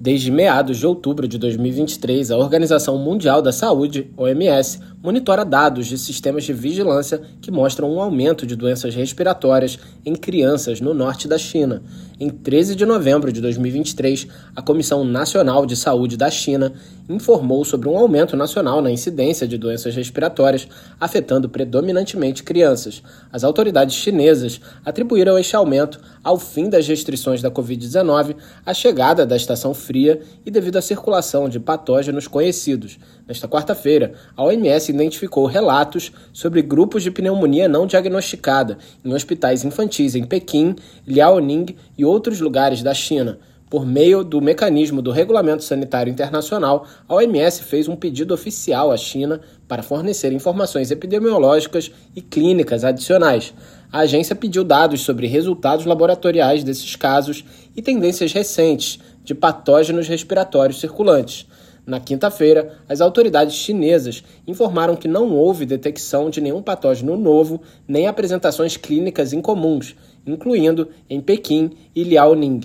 Desde meados de outubro de 2023, a Organização Mundial da Saúde, OMS, monitora dados de sistemas de vigilância que mostram um aumento de doenças respiratórias em crianças no norte da China. Em 13 de novembro de 2023, a Comissão Nacional de Saúde da China informou sobre um aumento nacional na incidência de doenças respiratórias afetando predominantemente crianças. As autoridades chinesas atribuíram este aumento ao fim das restrições da Covid-19, a chegada da estação fria e devido à circulação de patógenos conhecidos. Nesta quarta-feira, a OMS identificou relatos sobre grupos de pneumonia não diagnosticada em hospitais infantis em Pequim, Liaoning e outros lugares da China. Por meio do mecanismo do Regulamento Sanitário Internacional, a OMS fez um pedido oficial à China para fornecer informações epidemiológicas e clínicas adicionais. A agência pediu dados sobre resultados laboratoriais desses casos e tendências recentes de patógenos respiratórios circulantes. Na quinta-feira, as autoridades chinesas informaram que não houve detecção de nenhum patógeno novo nem apresentações clínicas incomuns, incluindo em Pequim e Liaoning.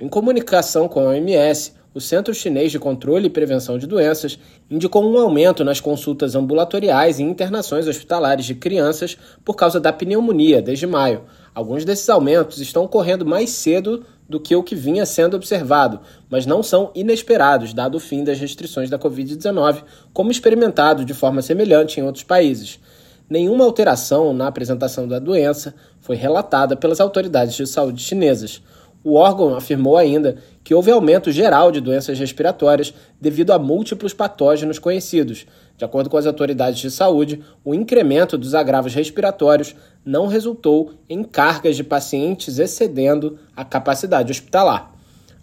Em comunicação com a OMS, o Centro Chinês de Controle e Prevenção de Doenças indicou um aumento nas consultas ambulatoriais e internações hospitalares de crianças por causa da pneumonia desde maio. Alguns desses aumentos estão ocorrendo mais cedo do que o que vinha sendo observado, mas não são inesperados, dado o fim das restrições da Covid-19, como experimentado de forma semelhante em outros países. Nenhuma alteração na apresentação da doença foi relatada pelas autoridades de saúde chinesas. O órgão afirmou ainda que houve aumento geral de doenças respiratórias devido a múltiplos patógenos conhecidos. De acordo com as autoridades de saúde, o incremento dos agravos respiratórios não resultou em cargas de pacientes excedendo a capacidade hospitalar.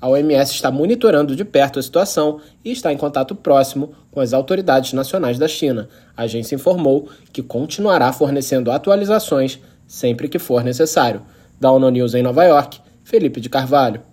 A OMS está monitorando de perto a situação e está em contato próximo com as autoridades nacionais da China. A agência informou que continuará fornecendo atualizações sempre que for necessário. Da ONU News em Nova York, Felipe de Carvalho.